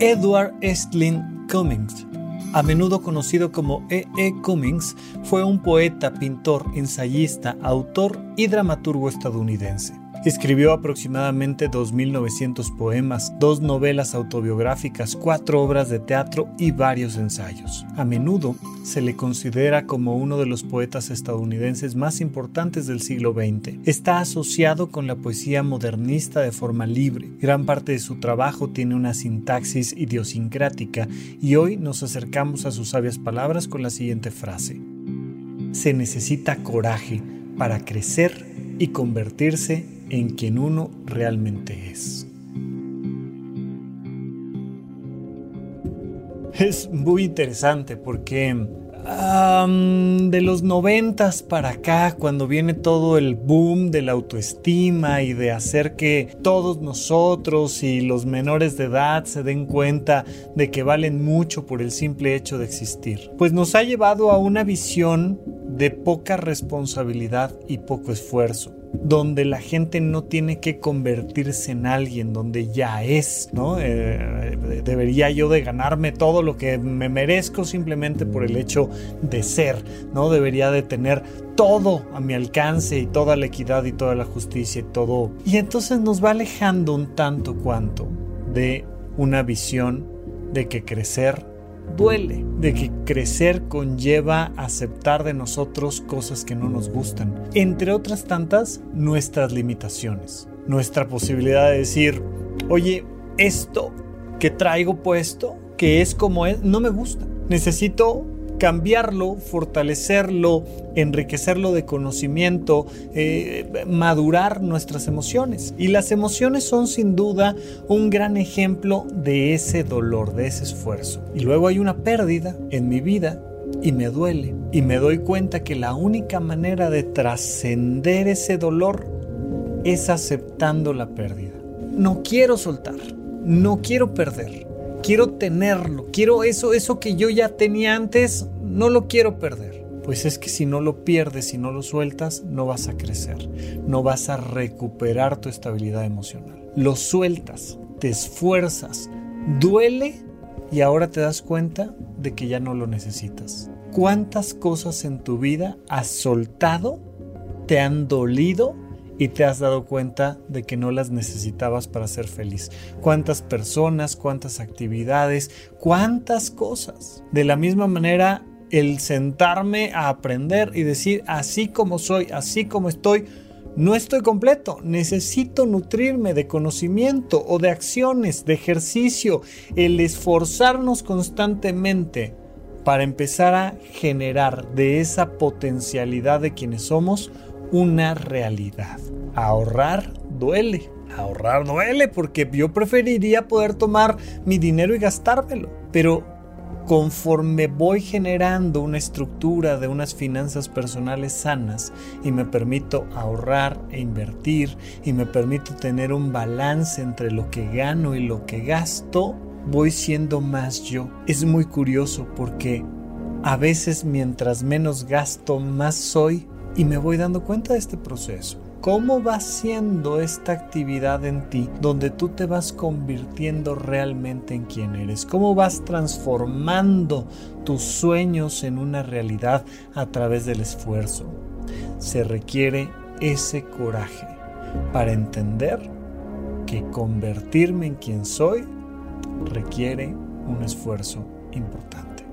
Edward Estlin Cummings, a menudo conocido como E. E. Cummings, fue un poeta, pintor, ensayista, autor y dramaturgo estadounidense. Escribió aproximadamente 2.900 poemas, dos novelas autobiográficas, cuatro obras de teatro y varios ensayos. A menudo se le considera como uno de los poetas estadounidenses más importantes del siglo XX. Está asociado con la poesía modernista de forma libre. Gran parte de su trabajo tiene una sintaxis idiosincrática y hoy nos acercamos a sus sabias palabras con la siguiente frase. Se necesita coraje para crecer y convertirse en quien uno realmente es. Es muy interesante porque de los noventas para acá, cuando viene todo el boom de la autoestima y de hacer que todos nosotros y los menores de edad se den cuenta de que valen mucho por el simple hecho de existir, pues nos ha llevado a una visión de poca responsabilidad y poco esfuerzo donde la gente no tiene que convertirse en alguien, donde ya es, ¿no? Eh, debería yo de ganarme todo lo que me merezco simplemente por el hecho de ser, ¿no? Debería de tener todo a mi alcance y toda la equidad y toda la justicia y todo. Y entonces nos va alejando un tanto cuanto de una visión de que crecer duele, de que crecer conlleva aceptar de nosotros cosas que no nos gustan, entre otras tantas nuestras limitaciones, nuestra posibilidad de decir, oye, esto que traigo puesto, que es como es, no me gusta, necesito cambiarlo, fortalecerlo, enriquecerlo de conocimiento, eh, madurar nuestras emociones. Y las emociones son sin duda un gran ejemplo de ese dolor, de ese esfuerzo. Y luego hay una pérdida en mi vida y me duele. Y me doy cuenta que la única manera de trascender ese dolor es aceptando la pérdida. No quiero soltar, no quiero perder quiero tenerlo, quiero eso, eso que yo ya tenía antes, no lo quiero perder. Pues es que si no lo pierdes, si no lo sueltas, no vas a crecer, no vas a recuperar tu estabilidad emocional. Lo sueltas, te esfuerzas, duele y ahora te das cuenta de que ya no lo necesitas. ¿Cuántas cosas en tu vida has soltado, te han dolido y te has dado cuenta de que no las necesitabas para ser feliz. Cuántas personas, cuántas actividades, cuántas cosas. De la misma manera, el sentarme a aprender y decir, así como soy, así como estoy, no estoy completo, necesito nutrirme de conocimiento o de acciones, de ejercicio, el esforzarnos constantemente para empezar a generar de esa potencialidad de quienes somos una realidad. Ahorrar duele. Ahorrar duele porque yo preferiría poder tomar mi dinero y gastármelo. Pero conforme voy generando una estructura de unas finanzas personales sanas y me permito ahorrar e invertir y me permito tener un balance entre lo que gano y lo que gasto, voy siendo más yo. Es muy curioso porque A veces mientras menos gasto, más soy y me voy dando cuenta de este proceso. ¿Cómo va siendo esta actividad en ti donde tú te vas convirtiendo realmente en quien eres? ¿Cómo vas transformando tus sueños en una realidad a través del esfuerzo? Se requiere ese coraje para entender que convertirme en quien soy requiere un esfuerzo importante.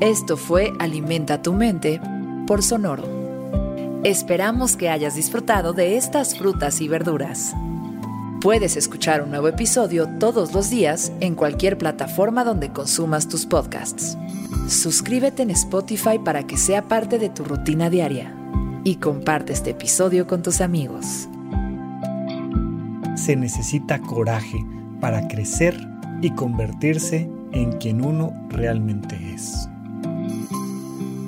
Esto fue Alimenta tu mente por Sonoro. Esperamos que hayas disfrutado de estas frutas y verduras. Puedes escuchar un nuevo episodio todos los días en cualquier plataforma donde consumas tus podcasts. Suscríbete en Spotify para que sea parte de tu rutina diaria y comparte este episodio con tus amigos. Se necesita coraje para crecer y convertirse en quien uno realmente es.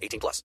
18 plus.